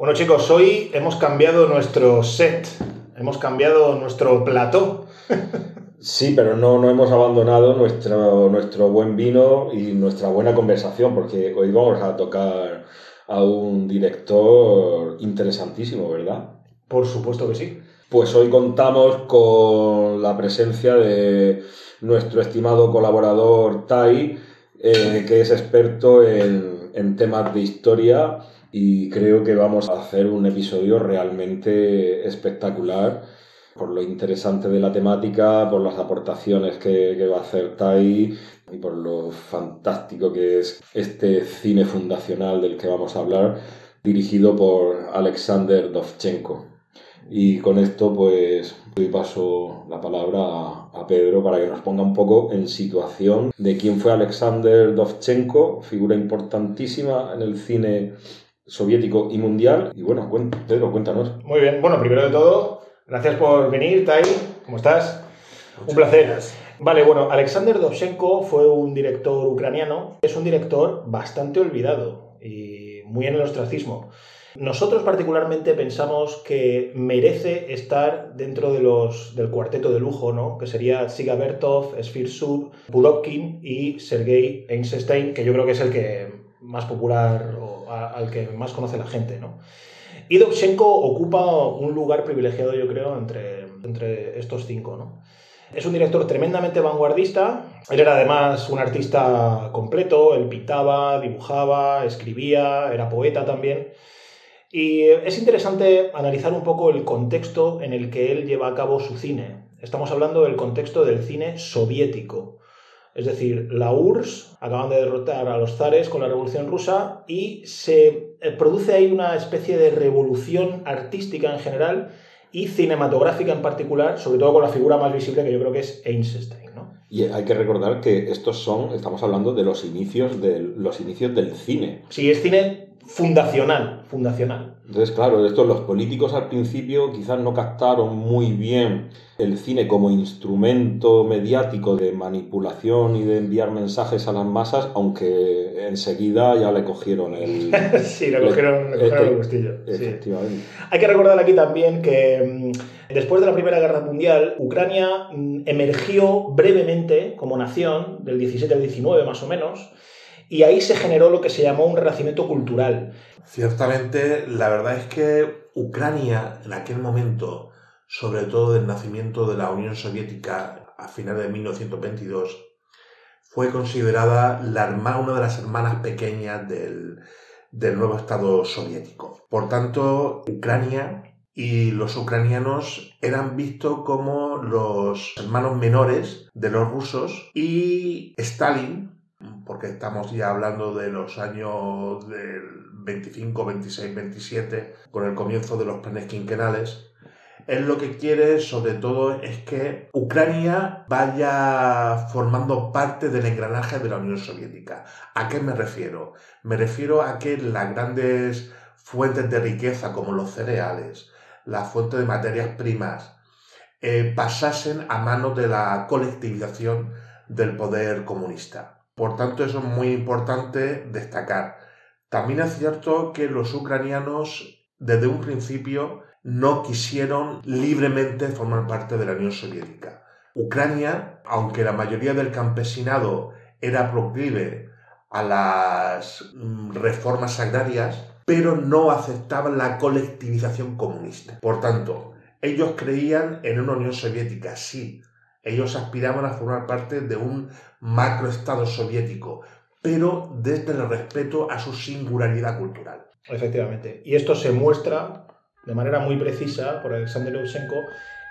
Bueno chicos, hoy hemos cambiado nuestro set, hemos cambiado nuestro plató. Sí, pero no, no hemos abandonado nuestro, nuestro buen vino y nuestra buena conversación, porque hoy vamos a tocar a un director interesantísimo, ¿verdad? Por supuesto que sí. Pues hoy contamos con la presencia de nuestro estimado colaborador Tai, eh, que es experto en, en temas de historia y creo que vamos a hacer un episodio realmente espectacular por lo interesante de la temática, por las aportaciones que, que va a hacer Tai y por lo fantástico que es este cine fundacional del que vamos a hablar, dirigido por Alexander Dovchenko. Y con esto, pues, doy paso la palabra a, a, Pedro para que nos ponga un poco en situación de quién fue Alexander Dovchenko, figura importantísima en el cine soviético y mundial. Y bueno, Pedro, cuéntanos. Muy bien, bueno, primero de todo, gracias por venir, Tai. ¿Cómo estás? Muchas un placer. gracias. Vale, bueno, Alexander Dovchenko fue un director ucraniano. Es un director bastante olvidado y muy en el ostracismo. Nosotros particularmente pensamos que merece estar dentro de los, del cuarteto de lujo, ¿no? que sería Siga Bertov, Sfirsub, Pulopkin y Sergei Einstein, que yo creo que es el que más popular o al que más conoce la gente. ¿no? Y ocupa un lugar privilegiado, yo creo, entre, entre estos cinco. ¿no? Es un director tremendamente vanguardista. Él era además un artista completo. Él pintaba, dibujaba, escribía, era poeta también. Y es interesante analizar un poco el contexto en el que él lleva a cabo su cine. Estamos hablando del contexto del cine soviético. Es decir, la URSS acaban de derrotar a los zares con la Revolución Rusa y se produce ahí una especie de revolución artística en general y cinematográfica en particular, sobre todo con la figura más visible que yo creo que es Einstein. ¿no? Y hay que recordar que estos son, estamos hablando de los inicios del, los inicios del cine. Sí, es cine fundacional, fundacional. Entonces, claro, esto los políticos al principio quizás no captaron muy bien el cine como instrumento mediático de manipulación y de enviar mensajes a las masas, aunque enseguida ya le cogieron el... sí, le cogieron, le cogieron el gustillo. Efectivamente. Sí. Hay que recordar aquí también que mm, después de la Primera Guerra Mundial, Ucrania mm, emergió brevemente como nación, del 17 al 19 más o menos, y ahí se generó lo que se llamó un renacimiento cultural. Ciertamente, la verdad es que Ucrania en aquel momento, sobre todo del nacimiento de la Unión Soviética a finales de 1922, fue considerada la hermana, una de las hermanas pequeñas del, del nuevo Estado soviético. Por tanto, Ucrania y los ucranianos eran vistos como los hermanos menores de los rusos y Stalin, porque estamos ya hablando de los años del 25, 26, 27, con el comienzo de los planes quinquenales, él lo que quiere sobre todo es que Ucrania vaya formando parte del engranaje de la Unión Soviética. ¿A qué me refiero? Me refiero a que las grandes fuentes de riqueza como los cereales, las fuentes de materias primas, eh, pasasen a manos de la colectivización del poder comunista. Por tanto, eso es muy importante destacar. También es cierto que los ucranianos desde un principio no quisieron libremente formar parte de la Unión Soviética. Ucrania, aunque la mayoría del campesinado era proclive a las reformas agrarias, pero no aceptaban la colectivización comunista. Por tanto, ellos creían en una Unión Soviética, sí, ellos aspiraban a formar parte de un macroestado soviético, pero desde el respeto a su singularidad cultural. Efectivamente. Y esto se muestra de manera muy precisa por Alexander Lukashenko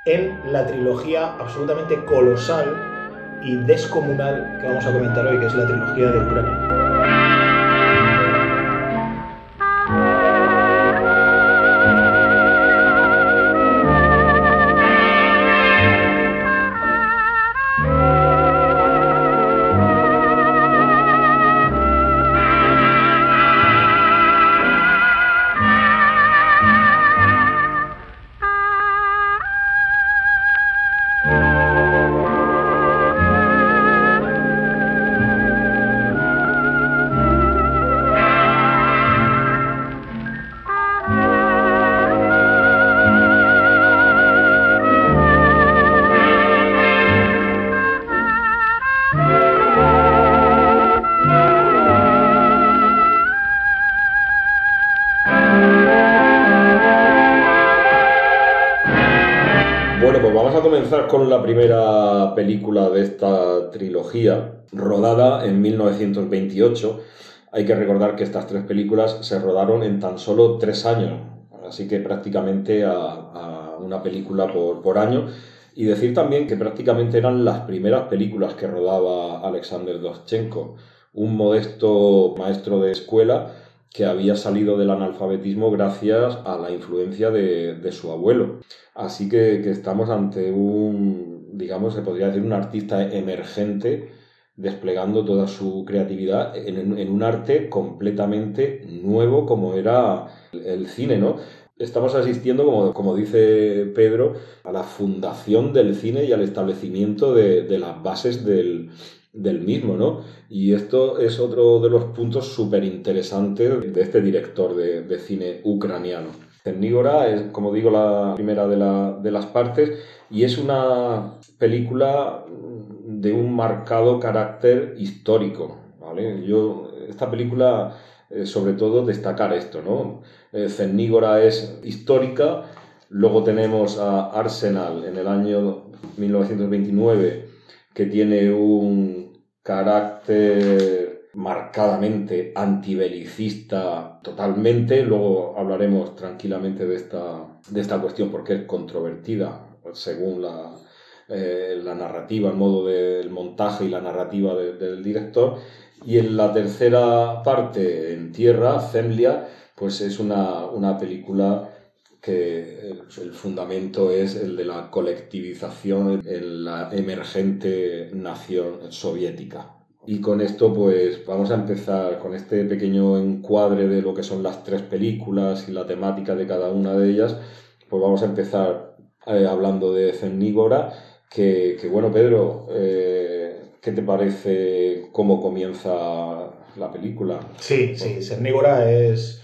en la trilogía absolutamente colosal y descomunal que vamos a comentar hoy, que es la trilogía de Ucrania. Comenzar con la primera película de esta trilogía, rodada en 1928. Hay que recordar que estas tres películas se rodaron en tan solo tres años, así que prácticamente a, una película por, por año. Y decir también que prácticamente eran las primeras películas que rodaba Alexander Dovchenko, un modesto maestro de escuela que había salido del analfabetismo gracias a la influencia de, su abuelo. Así que, estamos ante un, digamos, se podría decir, un artista emergente desplegando toda su creatividad en, un arte completamente nuevo como era el cine, ¿no? Estamos asistiendo, como, como dice Pedro, a la fundación del cine y al establecimiento de las bases del, del mismo, ¿no? Y esto es otro de los puntos súper interesantes de este director de, cine ucraniano. Cernígora es, como digo, la primera de, las partes y es una película de un marcado carácter histórico, ¿vale? Yo, esta película, eh, sobre todo, destacar esto, ¿no? Eh, es histórica, luego tenemos a Arsenal en el año 1929 que tiene un carácter marcadamente antibelicista totalmente. Luego hablaremos tranquilamente de esta, de esta cuestión porque es controvertida según la, eh, la narrativa, el modo del montaje y la narrativa del director. Y en la tercera parte, en tierra, Zemlia, pues es una, una película que el fundamento es el de la colectivización en la emergente nación soviética. Y con esto pues vamos a empezar con este pequeño encuadre de lo que son las tres películas y la temática de cada una de ellas, pues vamos a empezar eh, hablando de Cennígora, que, que bueno Pedro, eh, ¿qué te parece cómo comienza la película? Sí, sí, Cernígora es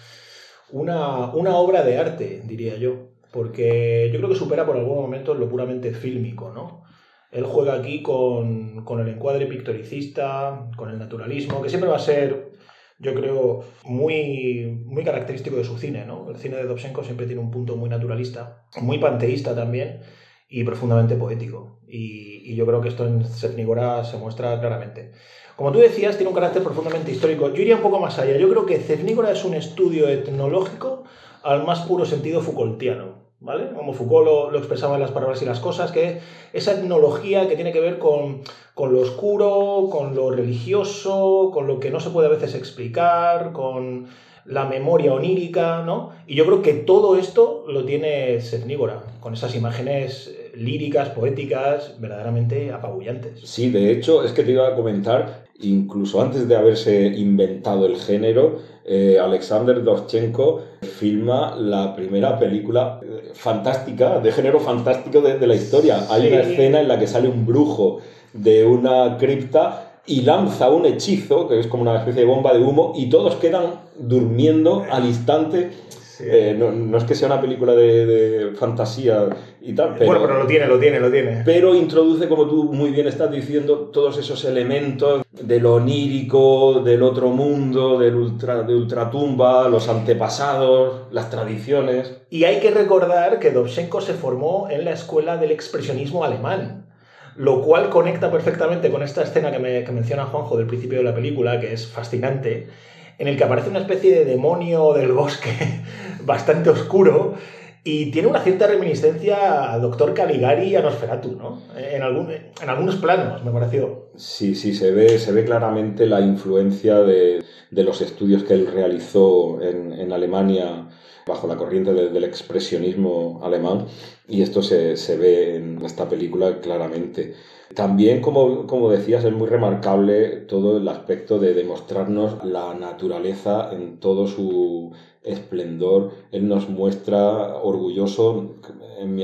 una, obra de arte, diría yo, porque yo creo que supera por algún momento lo puramente fílmico, ¿no? Él juega aquí con, el encuadre pictoricista, con el naturalismo, que siempre va a ser, yo creo, muy, muy característico de su cine, ¿no? El cine de Dobsenko siempre tiene un punto muy naturalista, muy panteísta también y profundamente poético. Y, y yo creo que esto en Setnigora se muestra claramente. Como tú decías, tiene un carácter profundamente histórico. Yo iría un poco más allá. Yo creo que Cefnígora es un estudio etnológico al más puro sentido Foucaultiano. ¿Vale? Como Foucault lo, expresaba en las palabras y las cosas, que esa etnología que tiene que ver con, con, lo oscuro, con lo religioso, con lo que no se puede a veces explicar, con la memoria onírica, ¿no? Y yo creo que todo esto lo tiene Cefnígora, con esas imágenes líricas, poéticas, verdaderamente apabullantes. Sí, de hecho, es que te iba a comentar incluso antes de haberse inventado el género, eh, Alexander Dovchenko filma la primera película eh, fantástica, de género fantástico de, la historia. Hay una escena en la que sale un brujo de una cripta y lanza un hechizo, que es como una especie de bomba de humo, y todos quedan durmiendo al instante eh, no, es que sea una película de, fantasía y tal, pero... Bueno, pero lo tiene, lo tiene, lo tiene. Pero introduce, como tú muy bien estás diciendo, todos esos elementos de lo onírico, del otro mundo, del ultra, de ultratumba, los antepasados, las tradiciones. Y hay que recordar que Dovchenko se formó en la escuela del expresionismo alemán lo cual conecta perfectamente con esta escena que, me, que menciona Juanjo del principio de la película, que es fascinante, en el que aparece una especie de demonio del bosque bastante oscuro y tiene una cierta reminiscencia a Doctor Caligari y a Nosferatu, ¿no? En, algún, en algunos planos, me pareció. Sí, sí, se ve, se ve claramente la influencia de, los estudios que él realizó en, Alemania bajo la corriente del expresionismo alemán y esto se, se ve en esta película claramente. También, como, como, decías, es muy remarcable todo el aspecto de demostrarnos la naturaleza en todo su esplendor. Él nos muestra orgulloso,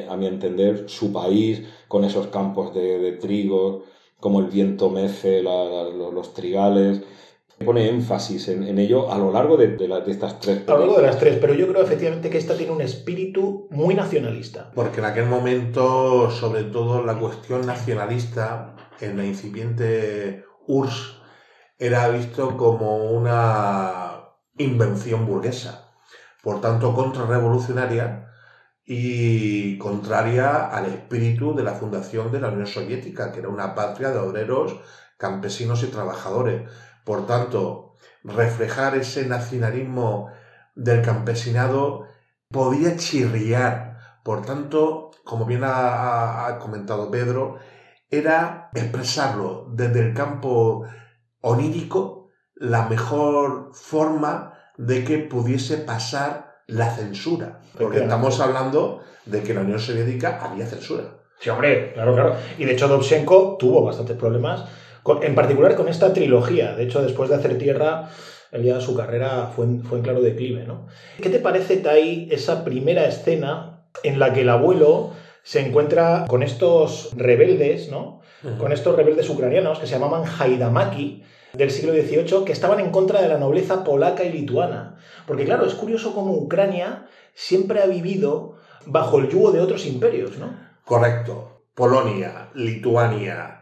a mi entender, su país con esos campos de, trigo, como el viento mece los trigales pone énfasis en, ello a lo largo de, estas tres A lo largo de las tres, pero yo creo efectivamente que esta tiene un espíritu muy nacionalista. Porque en aquel momento, sobre todo, la cuestión nacionalista en la incipiente URSS era visto como una invención burguesa, por tanto contrarrevolucionaria y contraria al espíritu de la fundación de la Unión Soviética, que era una patria de obreros, campesinos y trabajadores. Por tanto, reflejar ese nacionalismo del campesinado podía chirriar. Por tanto, como bien ha, comentado Pedro, era expresarlo desde el campo onírico la mejor forma de que pudiese pasar la censura. Porque estamos hablando de que en la Unión Soviética había censura. Sí, hombre, claro, claro. Y de hecho Dovchenko tuvo bastantes problemas, en particular con esta trilogía. De hecho, después de hacer tierra, el día de su carrera fue en, fue en claro declive, ¿no? ¿Qué te parece, Tai, esa primera escena en la que el abuelo se encuentra con estos rebeldes, ¿no? Con estos rebeldes ucranianos que se llamaban Haidamaki del siglo XVIII que estaban en contra de la nobleza polaca y lituana. Porque claro, es curioso cómo Ucrania siempre ha vivido bajo el yugo de otros imperios, ¿no? Correcto. Polonia, Lituania,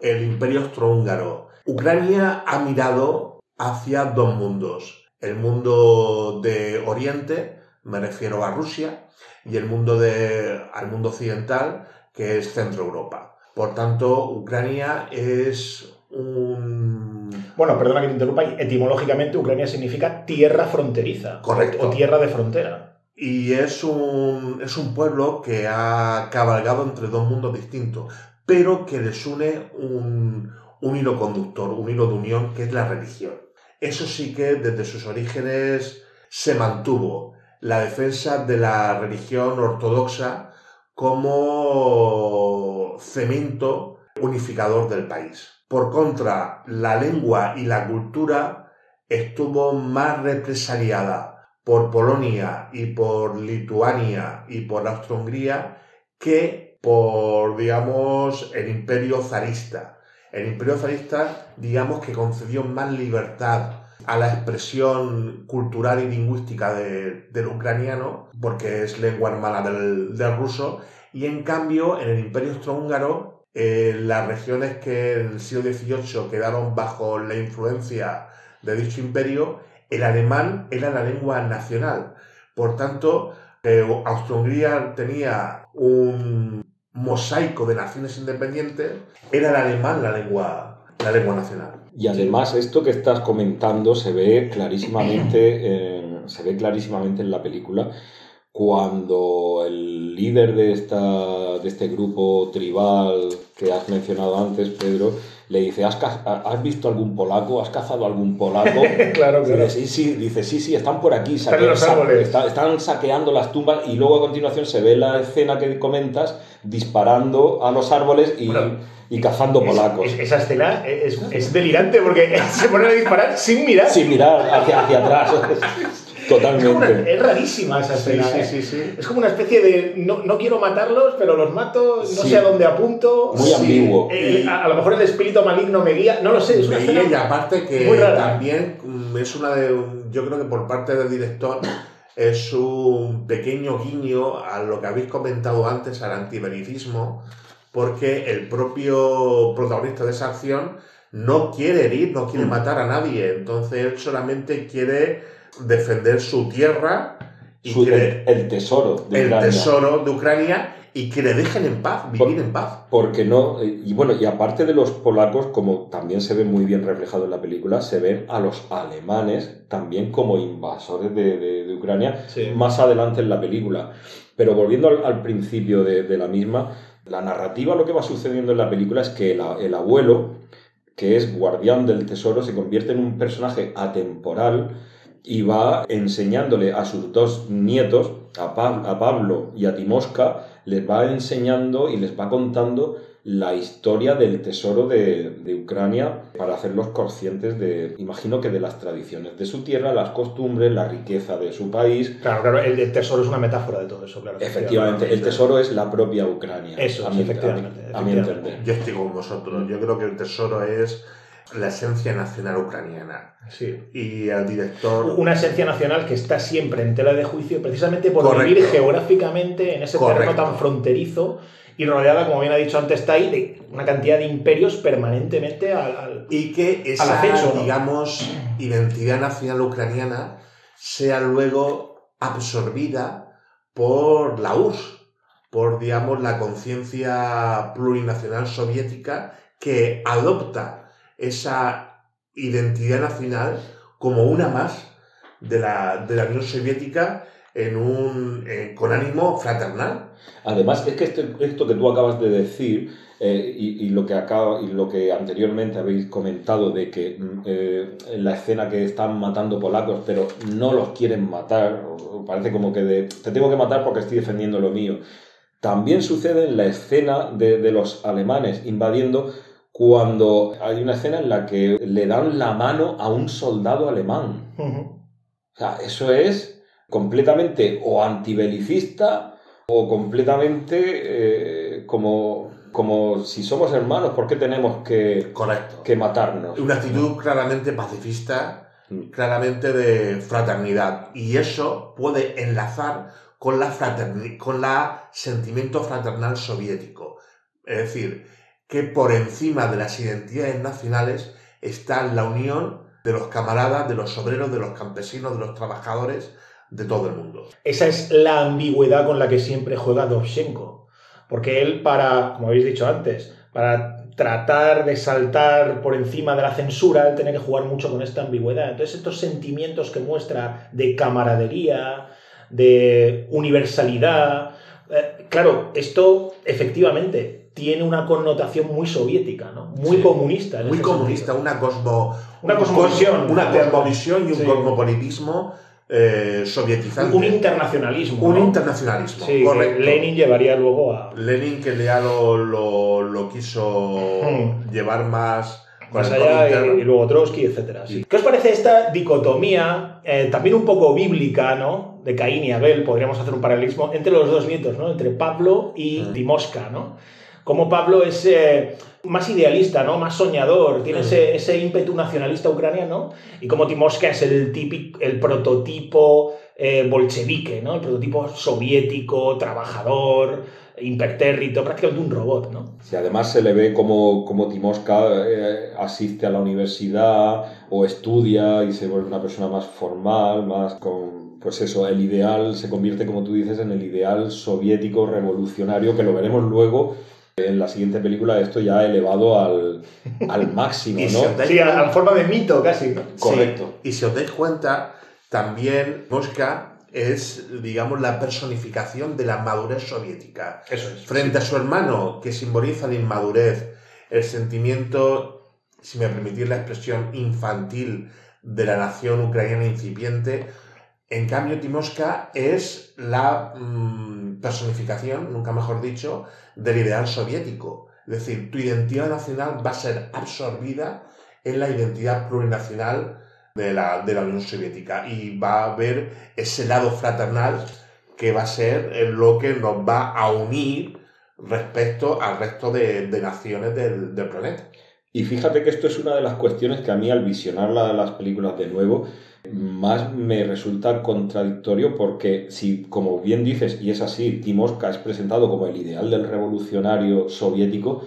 el imperio austrohúngaro. Ucrania ha mirado hacia dos mundos. El mundo de Oriente, me refiero a Rusia, y el mundo de, al mundo occidental, que es Centro Europa. Por tanto, Ucrania es un... Bueno, perdona que te interrumpa, etimológicamente Ucrania significa tierra fronteriza. Correcto. O tierra de frontera. Y es un, es un pueblo que ha cabalgado entre dos mundos distintos, pero que les une un, hilo conductor, un hilo de unión, que es la religión. Eso sí que desde sus orígenes se mantuvo la defensa de la religión ortodoxa como cemento unificador del país. Por contra, la lengua y la cultura estuvo más represaliada por Polonia y por Lituania y por Austria-Hungría que por, digamos, el imperio zarista. El imperio zarista, digamos, que concedió más libertad a la expresión cultural y lingüística del ucraniano, porque es lengua hermana del, del ruso, y en cambio en el imperio austrohúngaro eh, las regiones que en el siglo XVIII quedaron bajo la influencia de dicho imperio, el alemán era la lengua nacional. Por tanto, eh, Austria-Hungría tenía un mosaico de naciones independientes, era el alemán la lengua, la lengua nacional. Y además esto que estás comentando se ve clarísimamente, se ve clarísimamente en la película cuando el líder de, esta, de este grupo tribal que has mencionado antes, Pedro, le dice, ¿Has, ¿has visto algún polaco? ¿Has cazado algún polaco? claro, claro. Dice, sí, sí, dice, sí, sí, están por aquí. están, están saqueando las tumbas y luego a continuación se ve la escena que comentas disparando a los árboles y... y cazando polacos. esa escena es, es, delirante porque se ponen a disparar sin mirar. Sin mirar hacia, hacia atrás. Totalmente. Es, rarísima esa escena. Sí, sí, ¿eh? sí, Es como una especie de no, no quiero matarlos, pero los mato, no sé a dónde apunto. Muy ambiguo. Eh, a, lo mejor el espíritu maligno me guía, no lo sé. Es una guía y aparte que también mm, es una de. Yo creo que por parte del director es un pequeño guiño a lo que habéis comentado antes, al antibelicismo, porque el propio protagonista de esa acción no quiere herir, no quiere mm. matar a nadie, entonces él solamente quiere defender su tierra y el, tesoro de el tesoro de Ucrania y que le dejen en paz, vivir en paz. Porque no, y bueno, y aparte de los polacos, como también se ve muy bien reflejado en la película, se ven a los alemanes también como invasores de, Ucrania más adelante en la película. Pero volviendo al, principio de, la misma, la narrativa, lo que va sucediendo en la película es que el abuelo, que es guardián del tesoro, se convierte en un personaje atemporal y va enseñándole a sus dos nietos, a, a Pablo y a Timosca, les va enseñando y les va contando la historia del tesoro de, de, Ucrania para hacerlos conscientes de, imagino que de las tradiciones de su tierra, las costumbres, la riqueza de su país. Claro, claro, el, tesoro es una metáfora de todo eso, claro. Efectivamente, el tesoro es la propia Ucrania. Eso, a efectivamente, a mi entender. Yo estoy con vosotros, yo creo que el tesoro es la esencia nacional ucraniana. Sí. Y el director. Una esencia nacional que está siempre en tela de juicio, precisamente por vivir geográficamente en ese terreno tan fronterizo y rodeada, como bien ha dicho antes Tai, de una cantidad de imperios permanentemente al, Y que esa, digamos, identidad nacional ucraniana sea luego absorbida por la URSS, por, digamos, la conciencia plurinacional soviética que adopta esa identidad nacional como una más de la, de la Unión Soviética en un, eh, con ánimo fraternal. Además, es que esto, esto que tú acabas de decir eh, y, y, lo que acaba, y lo que anteriormente habéis comentado de que mm, eh, en la escena que están matando polacos, pero no los quieren matar, parece como que de, te tengo que matar porque estoy defendiendo lo mío. También sucede en la escena de, de los alemanes invadiendo cuando hay una escena en la que le dan la mano a un soldado alemán. Uh -huh. O sea, eso es completamente o antibelicista o completamente eh, como, como si somos hermanos, ¿por qué tenemos que, Correcto. que matarnos? Una actitud claramente pacifista, Mm. claramente de fraternidad. Y eso puede enlazar con la, con la sentimiento fraternal soviético. Es decir, que por encima de las identidades nacionales está la unión de los camaradas, de los obreros, de los campesinos, de los trabajadores, de todo el mundo. Esa es la ambigüedad con la que siempre juega Dovchenko. Porque él, para, como habéis dicho antes, para tratar de saltar por encima de la censura, él tiene que jugar mucho con esta ambigüedad. Entonces, estos sentimientos que muestra de camaradería, de universalidad, eh, claro, esto efectivamente tiene una connotación muy soviética, ¿no? Muy Sí. comunista. Muy comunista, sentido. una, cosmo, Una un cosmovisión. cos- Una cosmovisión y un Sí. cosmopolitismo eh, sovietizante. Un internacionalismo. Un ¿no? internacionalismo, Sí, correcto. Lenin llevaría luego a. Lenin que ya lo, lo, lo quiso Hmm. llevar más Más allá y, y luego Trotsky, etc. ¿Qué os parece esta dicotomía, eh, también un poco bíblica, ¿no? De Caín y Abel, podríamos hacer un paralelismo entre los dos nietos, ¿no? Entre Pablo y Mm. Timosca, ¿no? Como Pablo es eh, más idealista, ¿no? Más soñador, tiene ese, ese ímpetu nacionalista ucraniano, y como Timosca es el, típico, el prototipo eh, bolchevique, ¿no? El prototipo soviético, trabajador, impertérrito, prácticamente un robot, ¿no? Si además se le ve como, como Timosca eh, asiste a la universidad o estudia y se vuelve una persona más formal, más con, pues eso, el ideal se convierte, como tú dices, en el ideal soviético revolucionario, que lo veremos luego en la siguiente película, esto ya elevado al, al máximo, ¿no? Sí, a, a la forma de mito casi. Correcto. Sí, Y si os dais cuenta, también Mosca es, digamos, la personificación de la madurez soviética. Eso es. Frente a su hermano, que simboliza la inmadurez, el sentimiento, si me permitís la expresión, infantil de la nación ucraniana incipiente, en cambio Timosca es la mm, personificación, nunca mejor dicho, del ideal soviético. Es decir, tu identidad nacional va a ser absorbida en la identidad plurinacional de la, de la Unión Soviética y va a haber ese lado fraternal que va a ser lo que nos va a unir respecto al resto de, de naciones del, del planeta. Y fíjate que esto es una de las cuestiones que a mí al visionar la- las películas de nuevo más me resulta contradictorio porque si, como bien dices, y es así, Timosca es presentado como el ideal del revolucionario soviético,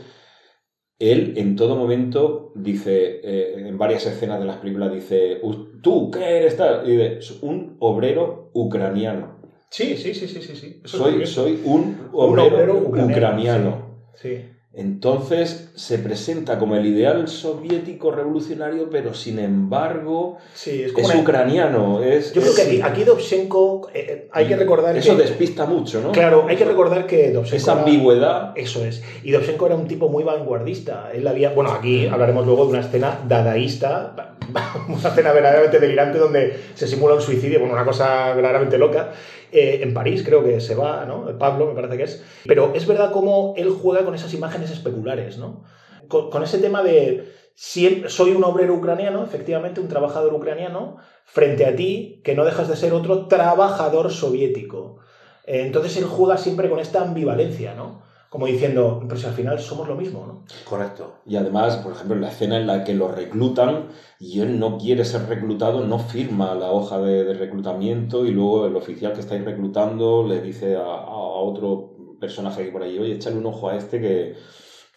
él en todo momento dice, eh, en varias escenas de las películas, dice, "U- ¿tú qué eres tal? Y dice, un obrero ucraniano. Sí, sí, sí, sí, sí. sí. Eso es Soy, soy un Un obrero, ucraniano. Sí. Entonces se presenta como el ideal soviético revolucionario, pero sin embargo Sí, es ucraniano. Es, Yo creo que aquí, aquí Dovchenko, eh, eh, hay que recordar Eso que... despista mucho, ¿no? Claro, hay que recordar que Dovchenko... Esa era- ambigüedad. Eso es. Y Dovchenko era un tipo muy vanguardista. Él había... Bueno, aquí hablaremos luego de una escena dadaísta, una escena verdaderamente delirante donde se simula un suicidio, bueno, una cosa verdaderamente loca. Eh, en París creo que se va, ¿no? Pablo me parece que es. Pero es verdad cómo él juega con esas imágenes especulares, ¿no? Con, ese tema de... Soy un obrero ucraniano, efectivamente, un trabajador ucraniano, frente a ti, que no dejas de ser otro trabajador soviético. Eh, Entonces él juega siempre con esta ambivalencia, ¿no? Como diciendo, pero si al final somos lo mismo, ¿no? Correcto. Y además, por ejemplo, en la escena en la que lo reclutan y él no quiere ser reclutado, no firma la hoja de, reclutamiento y luego el oficial que estáis reclutando le dice a, a otro personaje que por ahí, oye, échale un ojo a este que,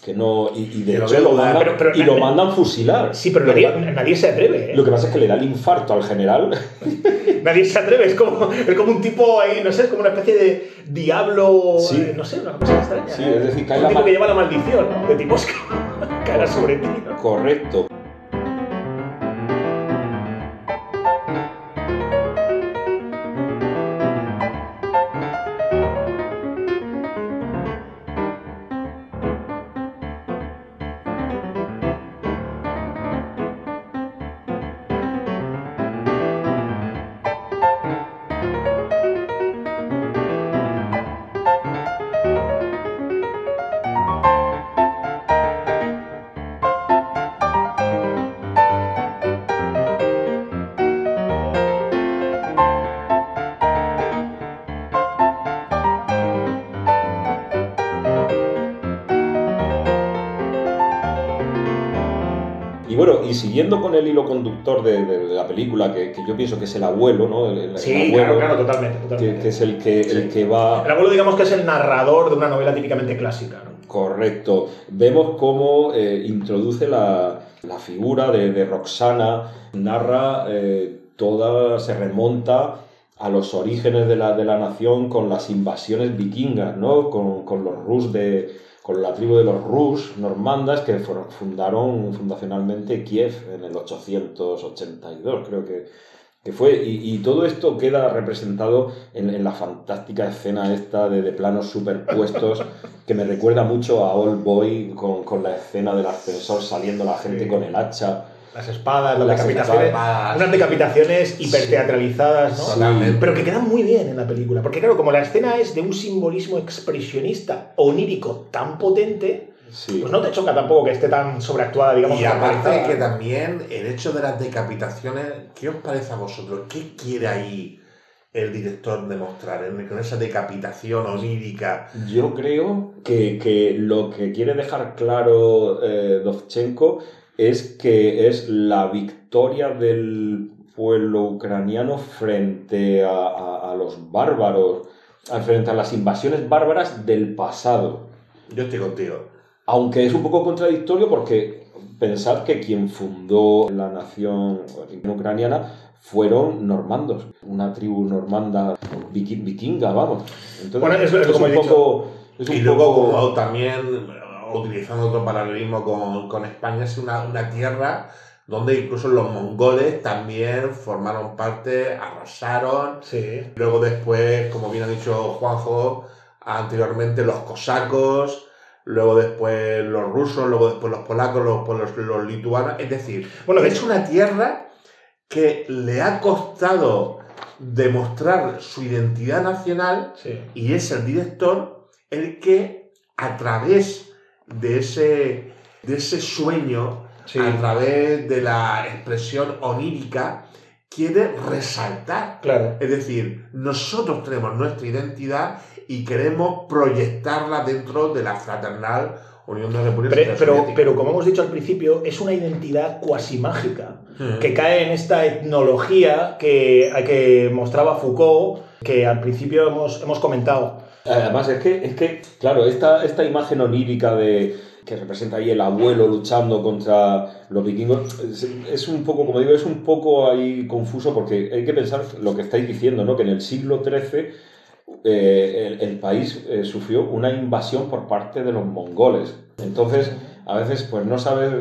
Que no, y, y de hecho lo mandan, pero- pero- y lo mandan fusilar. Sí, pero nadie, nadie se atreve, ¿eh? Lo que pasa es que le da el infarto al general. Nadie se atreve, es como, es como un tipo ahí, no sé, es como una especie de diablo, Sí. eh, no sé, una cosa extraña. Sí, ¿eh? es decir, cae un la tipo que lleva la maldición. De tipos que caerá sobre ti, ¿no? Correcto. Y siguiendo con el hilo conductor de, de- de la película, que, que yo pienso que es el abuelo, ¿no? El, el Sí, abuelo, claro, claro, totalmente, que, totalmente. que es el que, el que va... El abuelo, digamos que es el narrador de una novela típicamente clásica, ¿no? Correcto. Vemos cómo eh, introduce la, la figura de, de Roxana, narra eh, toda, se remonta a los orígenes de la, de la nación con las invasiones vikingas, ¿no? Con, con los rus de con la tribu de los rus normandas que fundaron fundacionalmente Kiev en el 882, creo que, que fue. Y, y todo esto queda representado en, en la fantástica escena esta de, de planos superpuestos que me recuerda mucho a Old Boy con, con la escena del ascensor saliendo la gente Sí. con el hacha. Las espadas, las, Las decapitaciones. espadas. Unas decapitaciones hiperteatralizadas, ¿no? Sí. Totalmente. Pero que quedan muy bien en la película. Porque, claro, como la escena es de un simbolismo expresionista, onírico, tan potente, Sí. pues no te choca tampoco que esté tan sobreactuada, digamos. Y aparte que también el hecho de las decapitaciones, ¿qué os parece a vosotros? ¿Qué quiere ahí el director demostrar en- con esa decapitación onírica? Yo creo que, que lo que quiere dejar claro eh, Dovchenko es que es la victoria del pueblo ucraniano frente a, a- a los bárbaros, frente a las invasiones bárbaras del pasado. Yo estoy contigo. Aunque es un poco contradictorio porque pensad que quien fundó la nación ucraniana fueron normandos, una tribu normanda viki- vikinga, vamos. Entonces, Bueno, es lo- es es como un he dicho. poco... es un Y luego, poco- como también, utilizando otro paralelismo con, con España, es una, una tierra donde incluso los mongoles también formaron parte, arrasaron. Sí. Luego después, como bien ha dicho Juanjo, anteriormente los cosacos, luego después los rusos, luego después los polacos, luego los, los lituanos. Es decir, Bueno, es una tierra que le ha costado demostrar su identidad nacional Sí. y es el director el que a través de ese, de ese sueño, Sí. a través de la expresión onírica, quiere resaltar. Claro. Es decir, nosotros tenemos nuestra identidad y queremos proyectarla dentro de la fraternal Unión de Repúblicas Pero, pero, pero como hemos dicho al principio, es una identidad cuasi mágica. Mm. que cae en esta etnología que, que mostraba Foucault, que al principio hemos, hemos comentado. Además, es que, es que claro, esta, esta imagen onírica de que representa ahí el abuelo luchando contra los vikingos, es, un poco, como digo, es un poco ahí confuso porque hay que pensar lo que estáis diciendo, ¿no? Que en el siglo XIII eh, el, el país eh, sufrió una invasión por parte de los mongoles. Entonces, a veces, pues no sabes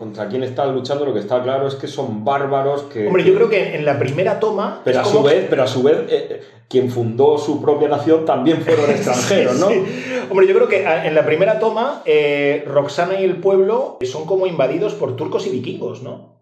contra quién estás luchando, lo que está claro es que son bárbaros que... Hombre, yo creo que en la primera toma. Pero a su vez, pero a su vez eh, quien fundó su propia nación también fueron extranjeros, ¿no? Sí. Hombre, yo creo que a- en la primera toma, eh, Roxana y el pueblo son como invadidos por turcos y vikingos, ¿no?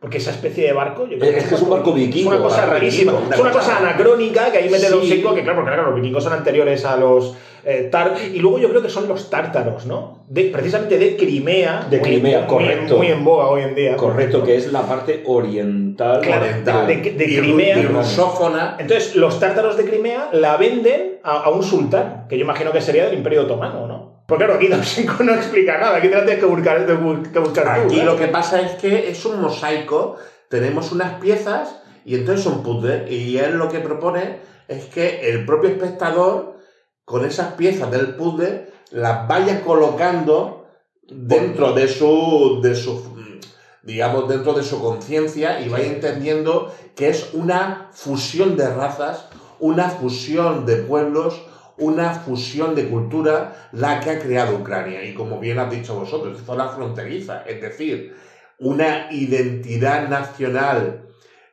Porque esa especie de barco. Yo creo Es que es un barco vikingo, Es una cosa rarísima. vikingo, es una cosa cosa- anacrónica que ahí mete Sí. los secos, que claro, porque claro, los vikingos son anteriores a los. eh, tar- y luego yo creo que son los tártaros, ¿no? De, precisamente de Crimea. De Crimea, muy- correcto. Muy en boga hoy en día. Correcto, que es la parte oriental. Claro, Oriental. de- de- Crimea. rusófona. Entonces, los tártaros de Crimea la venden a, a un sultán, que yo imagino que sería del Imperio Otomano, ¿no? Porque claro, aquí no explica nada, aquí tienes que buscar, de que buscar tú. Aquí ¿no? lo que pasa es que es un mosaico, tenemos unas piezas y entonces un puzzle. Y él lo que propone es que el propio espectador, con esas piezas del puzzle, las vaya colocando dentro de su, de su digamos, dentro de su conciencia y vaya entendiendo que es una fusión de razas, una fusión de pueblos, una fusión de cultura la que ha creado Ucrania. Y como bien has dicho vosotros, zona fronteriza, es decir, una identidad nacional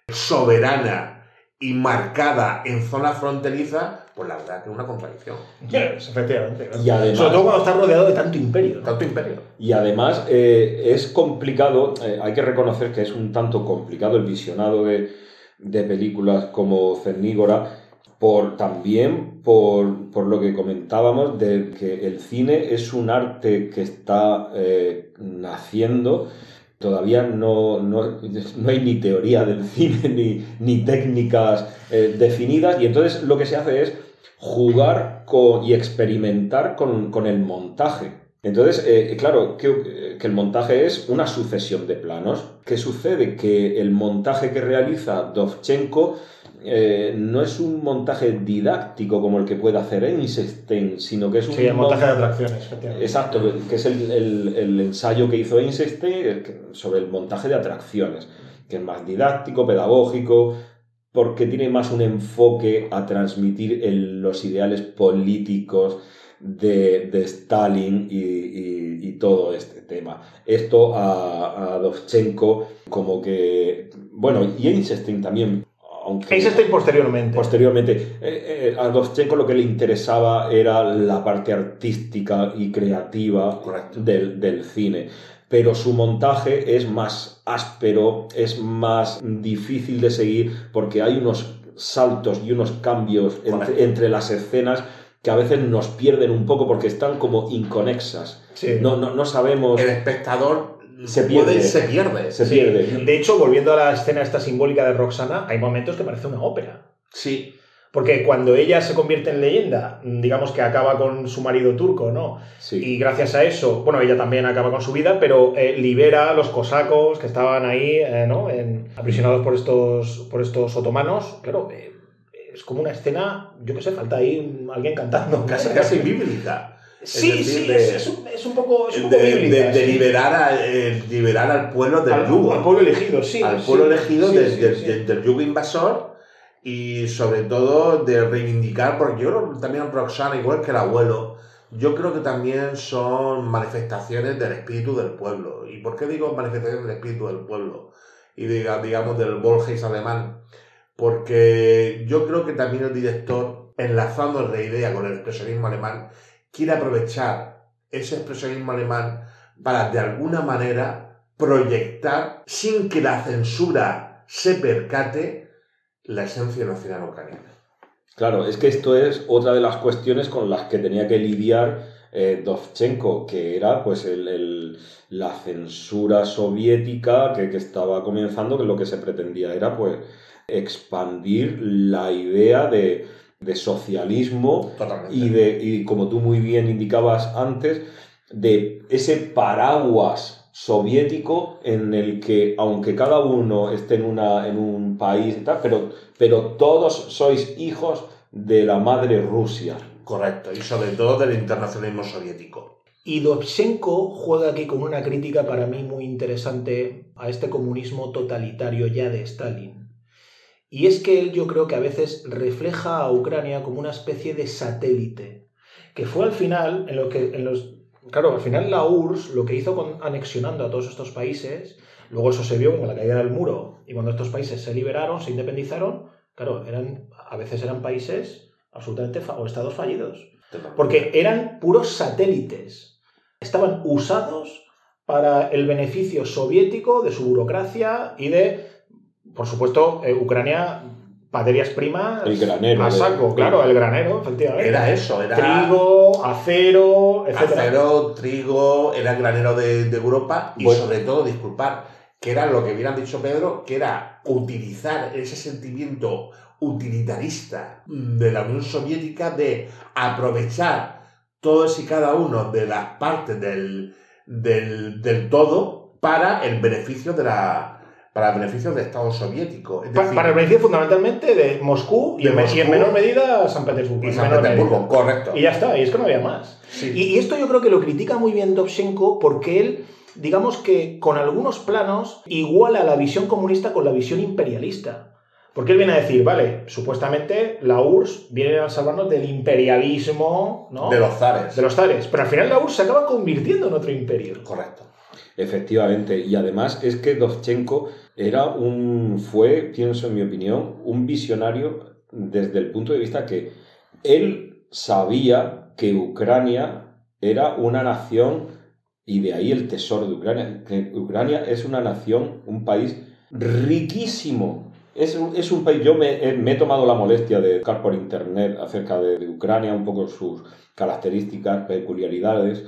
soberana y marcada en zona fronteriza, pues la verdad que es una contradicción. efectivamente. Y además- Sobre todo cuando está rodeado de tanto imperio. ¿no? Tanto imperio. Y además eh, es complicado, eh, hay que reconocer que es un tanto complicado el visionado de, de películas como Cernígora, por, también por, por lo que comentábamos de que el cine es un arte que está eh, naciendo. Todavía no, no, no hay ni teoría del cine ni, ni técnicas eh, definidas y entonces lo que se hace es jugar con, y experimentar con, con el montaje. Entonces, eh, claro, que, que el montaje es una sucesión de planos. ¿Qué sucede? Que el montaje que realiza Dovchenko eh, no es un montaje didáctico como el que puede hacer Einstein, sino que es un Sí, el montaje de atracciones. Exacto, que es el, el- el ensayo que hizo Einstein que- sobre el montaje de atracciones, que es más didáctico, pedagógico, porque tiene más un enfoque a transmitir el- los ideales políticos de, de Stalin y, y- y todo este tema. Esto a, a Dovchenko como que... Bueno, y Einstein también, aunque... Einstein posteriormente. Posteriormente, eh, eh, a Dovchenko lo que le interesaba era la parte artística y creativa del, del cine. Pero su montaje es más áspero, es más difícil de seguir porque hay unos saltos y unos cambios entre las escenas que a veces nos pierden un poco porque están como inconexas. Sí. No, no, no sabemos... El espectador Se puede- pierde. se pierde. Se Sí. pierde. De hecho, volviendo a la escena esta simbólica de Roxana, hay momentos que parece una ópera. Sí. Porque cuando ella se convierte en leyenda, digamos que acaba con su marido turco, ¿no? Sí. Y gracias a eso, bueno, ella también acaba con su vida, pero eh, libera a los cosacos que estaban ahí, eh, ¿no? En- aprisionados por estos, por estos otomanos. Claro, eh, es como una escena, yo qué sé, falta ahí alguien cantando. Casi, casi bíblica. Sí, decir, sí, de- es, es un, es un poco, es un De, poco de- bíblica, de sí. liberar, a- eh, liberar al pueblo del al, yugo. al pueblo elegido, sí. al pueblo elegido sí, de- sí, de- sí. de- del yugo invasor y sobre todo de reivindicar, porque yo también Roxana, igual que el abuelo, yo creo que también son manifestaciones del espíritu del pueblo. ¿Y por qué digo manifestaciones del espíritu del pueblo? Y diga, digamos del Volgeis alemán. Porque yo creo que también el director, enlazando la idea con el expresionismo alemán, quiere aprovechar ese expresionismo alemán para de alguna manera proyectar sin que la censura se percate la esencia nacional ucraniana. Claro, es que esto es otra de las cuestiones con las que tenía que lidiar eh, Dovchenko, que era pues el- la censura soviética que, que estaba comenzando, que lo que se pretendía era pues expandir la idea de, de socialismo Totalmente. y de y como tú muy bien indicabas antes de ese paraguas soviético en el que aunque cada uno esté en una en un país y tal pero pero todos sois hijos de la madre Rusia Correcto, y sobre todo del internacionalismo soviético. Y Dovchenko juega aquí con una crítica para mí muy interesante a este comunismo totalitario ya de Stalin. Y es que él yo creo que a veces refleja a Ucrania como una especie de satélite, que fue al final, en lo que, en los, claro, al final la URSS lo que hizo con, anexionando a todos estos países, luego eso se vio con la caída del muro, y cuando estos países se liberaron, se independizaron, claro, eran, a veces eran países absolutamente, o estados fallidos. Porque eran puros satélites. Estaban usados para el beneficio soviético de su burocracia y de, por supuesto, eh, Ucrania, materias primas. El granero A de- saco, claro, el granero, efectivamente. Era eso, era Trigo, acero, etc. acero, trigo, era el granero de, de Europa y Bueno. sobre todo, disculpar, que era lo que ha dicho Pedro, que era utilizar ese sentimiento utilitarista de la Unión Soviética de aprovechar todos y cada uno de las partes del, del, del todo para el beneficio de la, para beneficio del Estado soviético. Es Pa- decir, para el beneficio fundamentalmente de Moscú y, De en, y menor medida San Petersburgo. y San Petersburgo, correcto. Y ya está, y es que no había más. Sí. Y, y esto yo creo que lo critica muy bien Dovchenko porque él, digamos que con algunos planos, iguala la visión comunista con la visión imperialista. Porque él viene a decir, vale, supuestamente la URSS viene a salvarnos del imperialismo, ¿no? De los zares. de los zares. Pero al final la URSS se acaba convirtiendo en otro imperio. Correcto. Efectivamente, y además es que Dovchenko era un, fue, pienso en mi opinión, un visionario desde el punto de vista que él sabía que Ucrania era una nación, y de ahí el tesoro de Ucrania, que Ucrania es una nación, un país riquísimo. Es es un país, yo me, he- me he tomado la molestia de buscar por internet acerca de Ucrania, un poco sus características, peculiaridades.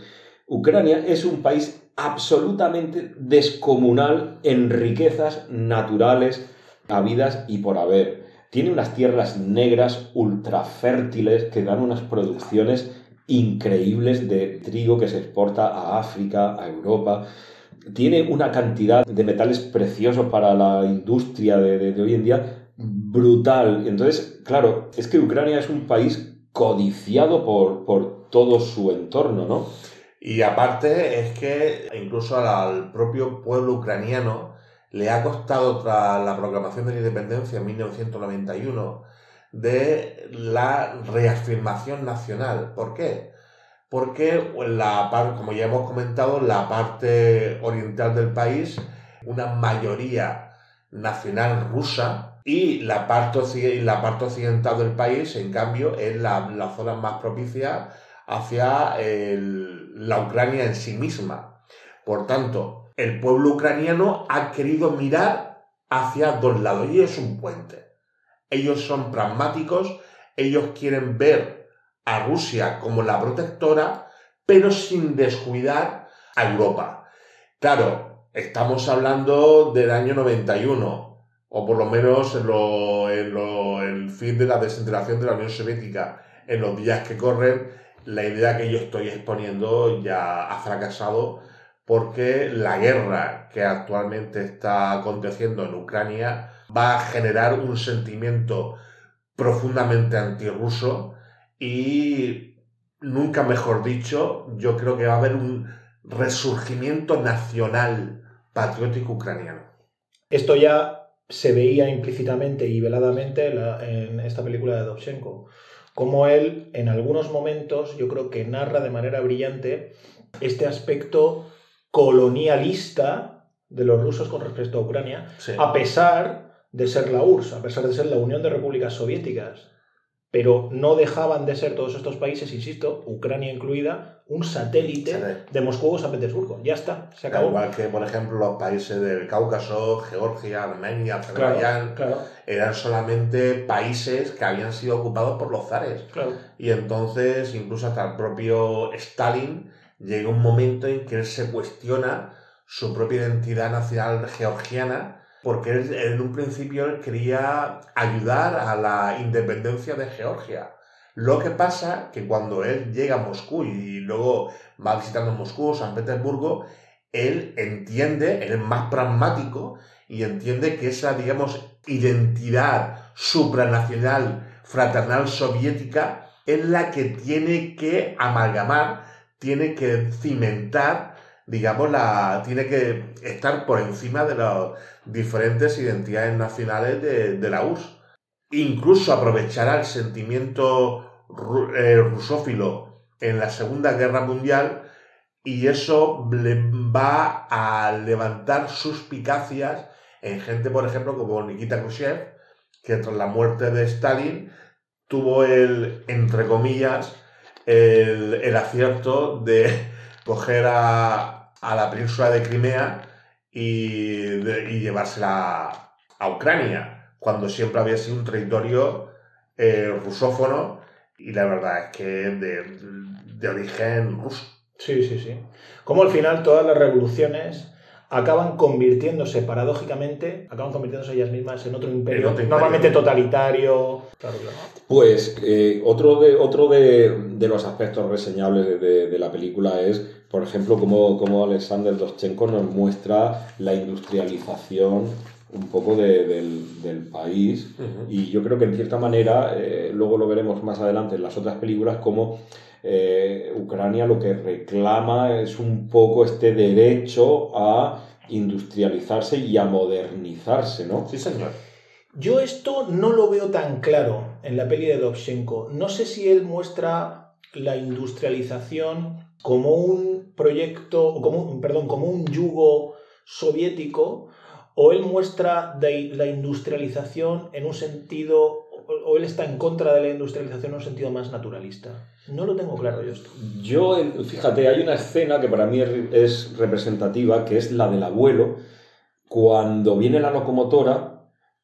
Ucrania es un país absolutamente descomunal en riquezas naturales, habidas y por haber. Tiene unas tierras negras ultra fértiles que dan unas producciones increíbles de trigo que se exporta a África, a Europa. Tiene una cantidad de metales preciosos para la industria de, de- de hoy en día brutal. Entonces, claro, es que Ucrania es un país codiciado por, por todo su entorno, ¿no? Y aparte es que incluso al, propio pueblo ucraniano le ha costado tras la proclamación de la independencia en 1991 de la reafirmación nacional. ¿Por qué? Porque la como ya hemos comentado, la parte oriental del país, una mayoría nacional rusa y la parte, occi- y la parte occidental del país, en cambio, es la, la zona más propicia hacia la Ucrania en sí misma. Por tanto, el pueblo ucraniano ha querido mirar hacia dos lados y es un puente. Ellos son pragmáticos, ellos quieren ver a Rusia como la protectora, pero sin descuidar a Europa. Claro, estamos hablando del año 91, o por lo menos en, lo- en lo- el fin de la desintegración de la Unión Soviética, en los días que corren, la idea que yo estoy exponiendo ya ha fracasado porque la guerra que actualmente está aconteciendo en Ucrania va a generar un sentimiento profundamente antirruso y nunca mejor dicho, yo creo que va a haber un resurgimiento nacional patriótico ucraniano. Esto ya se veía implícitamente y veladamente en esta película de Dovchenko. Como él, en algunos momentos, yo creo que narra de manera brillante este aspecto colonialista de los rusos con respecto a Ucrania, Sí. a pesar de ser la URSS, a pesar de ser la Unión de Repúblicas Soviéticas. Pero no dejaban de ser todos estos países, insisto, Ucrania incluida, un satélite de Moscú o San Petersburgo. Ya está, se acabó. igual que, por ejemplo, los países del Cáucaso, Georgia, Armenia, Claro, Azerbaiyán, claro, eran solamente países que habían sido ocupados por los zares. claro. Y entonces, incluso hasta el propio Stalin, llega un momento en que él se cuestiona su propia identidad nacional georgiana, porque él en un principio quería ayudar a la independencia de Georgia. Lo que pasa que cuando él llega a Moscú y luego va visitando Moscú, San Petersburgo, él entiende, él es más pragmático y entiende que esa, digamos, identidad supranacional, fraternal soviética, es la que tiene que amalgamar, tiene que cimentar, digamos, la, tiene que estar por encima de las diferentes identidades nacionales de, de la URSS. Incluso aprovechará el sentimiento eh, rusófilo en la Segunda Guerra Mundial y eso le va a levantar suspicacias en gente, por ejemplo, como Nikita Khrushchev, que tras la muerte de Stalin tuvo el, entre comillas, el, el acierto de coger a, a la península de Crimea y, de- llevársela a Ucrania, cuando siempre había sido un territorio eh, rusófono y la verdad es que de, de origen ruso. Sí, sí, sí. Como al final todas las revoluciones acaban convirtiéndose, paradójicamente, acaban convirtiéndose ellas mismas en otro imperio, normalmente totalitario. Claro, claro. Pues eh, otro, de, otro de, de los aspectos reseñables de, de- de la película es, por ejemplo, cómo, cómo Alexander Dovchenko nos muestra la industrialización un poco de- del, del país. Y yo creo que en cierta manera, eh, luego lo veremos más adelante en las otras películas, como eh, Ucrania lo que reclama es un poco este derecho a industrializarse y a modernizarse, ¿no? Sí, señor. Yo esto no lo veo tan claro en la peli de Dovchenko. No sé si él muestra la industrialización como un proyecto, o como un, perdón, como un yugo soviético, o él muestra de- la industrialización en un sentido, o él está en contra de la industrialización en un sentido más naturalista. No lo tengo claro yo esto. Yo, fíjate, hay una escena que para mí es, es representativa, que es la del abuelo, cuando viene la locomotora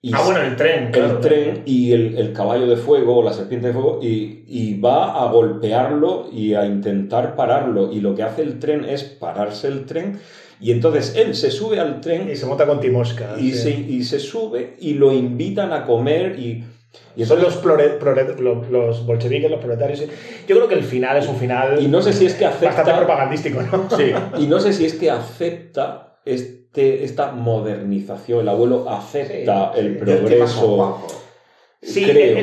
y Ah, bueno, el tren. el tren y el, el caballo de fuego o la serpiente de fuego y, y va a golpearlo y a intentar pararlo. Y lo que hace el tren es pararse el tren y entonces él se sube al tren Y se monta con Timosca. y, sí. se, y se sube y lo invitan a comer y, y Son entonces- los, plore- plore- lo- los bolcheviques, los proletarios. Yo creo que el final es un final y no sé si es que bastante acepta propagandístico, ¿no? Sí, y no sé si es que acepta este, esta modernización. El abuelo acepta Sí, el sí. Progreso. Sí. Él, él-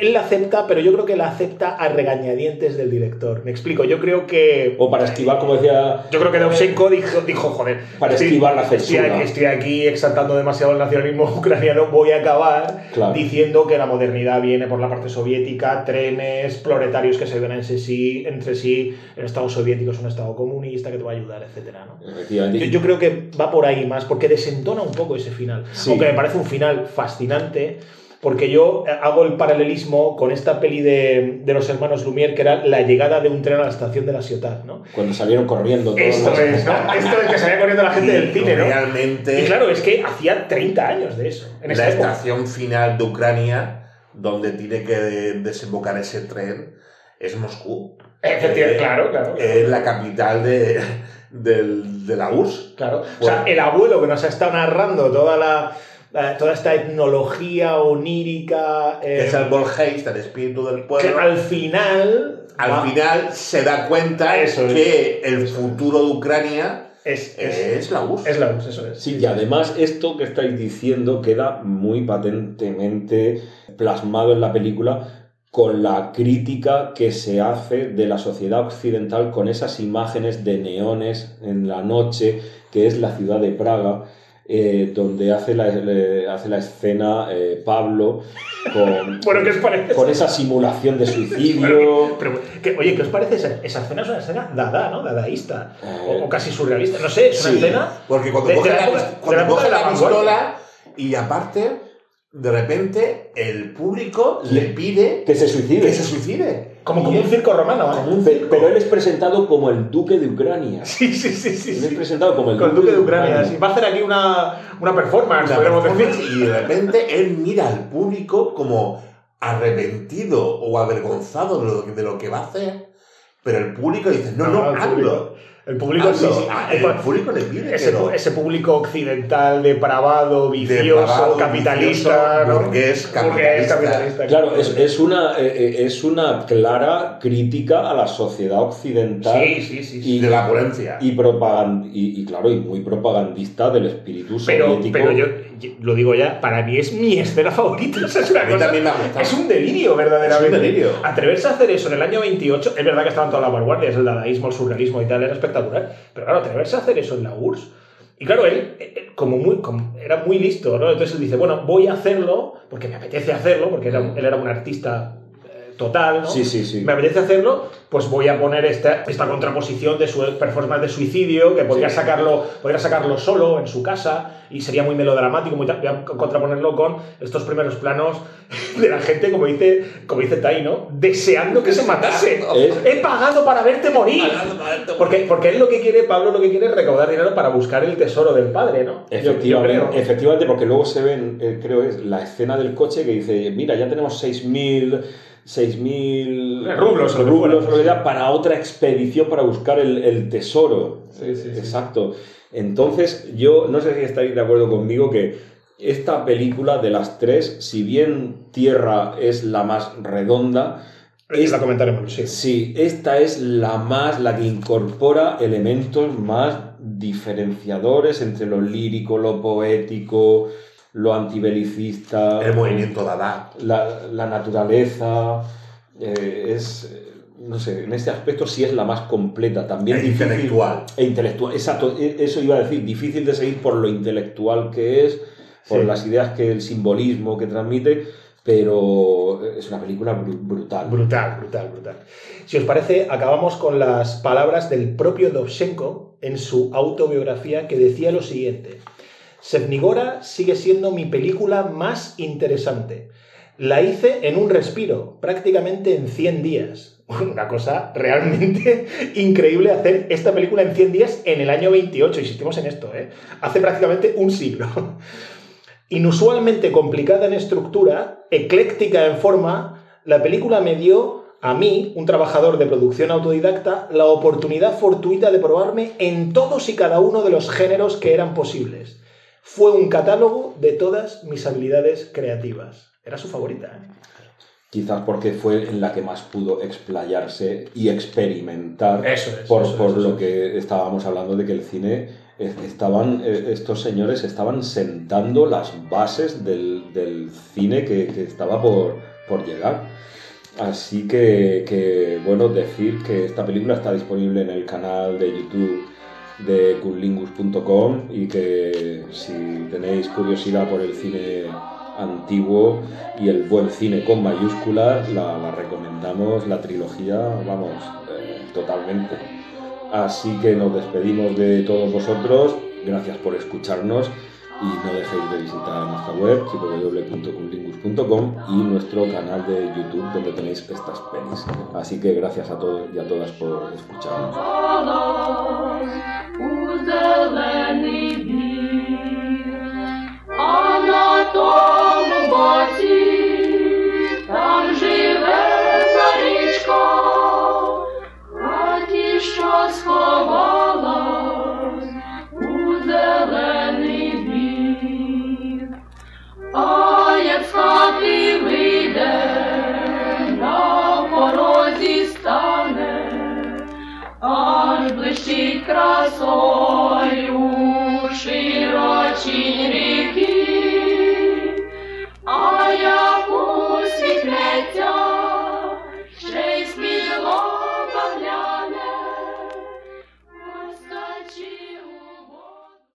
él- la acepta, pero yo creo que la acepta a regañadientes del director. Me explico, yo creo que. O para esquivar, como decía, Yo creo que Dovchenko dijo, dijo joder, Para estoy- esquivar la estoy censura. aquí, estoy aquí exaltando demasiado el nacionalismo ucraniano, voy a acabar Claro. diciendo que la modernidad viene por la parte soviética, trenes, proletarios que se ven entre sí, entre sí, el Estado soviético es un Estado comunista que te va a ayudar, etcétera, ¿no? Yo, yo creo que va por ahí más, porque desentona un poco ese final. Sí. Aunque me parece un final fascinante, porque yo eh, hago el paralelismo con esta peli de, de los hermanos Lumière, que era la llegada de un tren a la estación de la ciudad, ¿no? cuando salieron corriendo todos Esto los- es, ¿no? Esto es que salía corriendo la gente del cine, ¿no? Realmente, Y claro, es que hacía 30 años de eso, en la época. estación final de Ucrania, donde tiene que desembocar ese tren, es Moscú. Efectivamente, Eh, claro, claro. Es la capital de, del- de la URSS. Claro. O sea, el abuelo que nos ha estado narrando toda la- toda esta etnología onírica. eh, Es el Volgeist, el espíritu del que pueblo. al final. Al va- final se da cuenta Eso es. que el futuro de Ucrania Es, es, es la URSS. es la URSS, eso es. Sí, y además esto que estáis diciendo queda muy patentemente plasmado en la película con la crítica que se hace de la sociedad occidental con esas imágenes de neones en la noche, que es la ciudad de Praga, eh, donde hace la, le- hace la escena eh, Pablo con, Bueno, ¿qué os parece? con esa simulación de suicidio. Pero, ¿qué- oye, ¿qué os parece esa, esa escena? Es una escena dada, ¿no? Dadaísta. Eh, O, o casi surrealista. No sé, es una sí. escena. Porque cuando De- coge la, época- de la coge la pistola y aparte, de repente, el público le pide que se suicide. que se suicide. Como, como un circo romano, ¿eh? Como un circo. Pero él es presentado como el duque de Ucrania. Sí, sí, sí, sí. Él es sí. presentado como el el Duque de Ucrania. sí. Va a hacer aquí una, una performance, decir. y de repente él mira al público como arrepentido o avergonzado de lo, de lo que va a hacer, pero el público dice, no, no, el hazlo. El público, sí, hazlo". sí. Ah, El- El público le pide ese, que no. ese público occidental depravado, vicioso, Depravado, capitalista, vicioso, ¿no? burgués, Burgués, capitalista. Claro, es, es una, eh, eh, es una clara crítica a la sociedad occidental Sí, sí, sí. sí. Y de la violencia. y, propagand- y, y, claro, y muy propagandista del espíritu Pero, soviético. pero yo, yo lo digo ya, para mí es mi escena favorita. O sea, es una a mí cosa- también me ha gustado. Es un delirio, verdaderamente. Es un delirio. Atreverse a hacer eso en el año 28, es verdad que estaban todas las vanguardias, el dadaísmo, el surrealismo y tal, era espectacular. Pero claro, atreverse a hacer eso en la URSS. Y claro, él, él, como muy, como- era muy listo, ¿no? Entonces él dice, bueno, voy a hacerlo porque me apetece hacerlo, porque era él era un artista eh, total, ¿no? Sí, sí, sí. Me apetece hacerlo, pues voy a poner esta, esta contraposición de su performance de suicidio, que podría, Sí. sacarlo, podría sacarlo solo en su casa y sería muy melodramático, muy voy a contraponerlo con estos primeros planos de la gente, como dice, como dice Tai, ¿no? Deseando que se matase. Es- He pagado para verte morir. Porque, porque él lo que quiere, Pablo lo que quiere es recaudar dinero para buscar el tesoro del padre, ¿no? Yo- yo Efectivamente, creo. efectivamente, porque luego se ven, eh, creo es la escena del coche que dice, mira, ya tenemos 6.000 6.000 Rublos, o lo que rublos fuera. para otra expedición para buscar el, el tesoro. Sí, sí, sí. Exacto. Entonces, yo no sé si estáis de acuerdo conmigo que esta película de las tres, si bien Tierra es la más redonda, Es la comentaremos, sí. Sí, esta es la más, la que incorpora elementos más diferenciadores entre lo lírico, lo poético, lo antibelicista, El movimiento Dada. la, la naturaleza, eh, es, no sé, en este aspecto sí es la más completa, también E difícil- intelectual. E intelectual, exacto, e- eso iba a decir, difícil de seguir por lo intelectual que es, por Sí. las ideas que el simbolismo que transmite, pero es una película bru- brutal. Brutal, brutal, brutal. Si os parece, acabamos con las palabras del propio Dovzhenko en su autobiografía que decía lo siguiente. Sevnigora sigue siendo mi película más interesante. La hice en un respiro, prácticamente en 100 días. Una cosa realmente increíble hacer esta película en 100 días en el año 28, insistimos en esto, ¿eh? hace prácticamente un siglo. Inusualmente complicada en estructura, ecléctica en forma, la película me dio a mí, un trabajador de producción autodidacta, la oportunidad fortuita de probarme en todos y cada uno de los géneros que eran posibles. Fue un catálogo de todas mis habilidades creativas. Era su favorita. ¿eh? Quizás porque fue en la que más pudo explayarse y experimentar. Eso es. por, eso por es, eso lo que estábamos hablando de que el cine eh, estaban eh, estos señores estaban sentando las bases del, del cine que, que estaba por, por llegar así que, que, bueno decir que esta película está disponible en el canal de youtube de cunlingus.com y que si tenéis curiosidad por el cine antiguo y el buen cine con mayúsculas la, la recomendamos la trilogía vamos eh, totalmente Así que nos despedimos de todos vosotros. Gracias por escucharnos y no dejéis de visitar nuestra web www.cunlingus.com y nuestro canal de YouTube donde tenéis estas pelis. Así que gracias a todos y a todas por escucharnos. У зелений бір, а на тому боці там живе зарічка, а ті, що сховалась у зелений бір, а як з хати вийде, на порозі стане аж блищить красою широчінь ріки, а як усвітнеться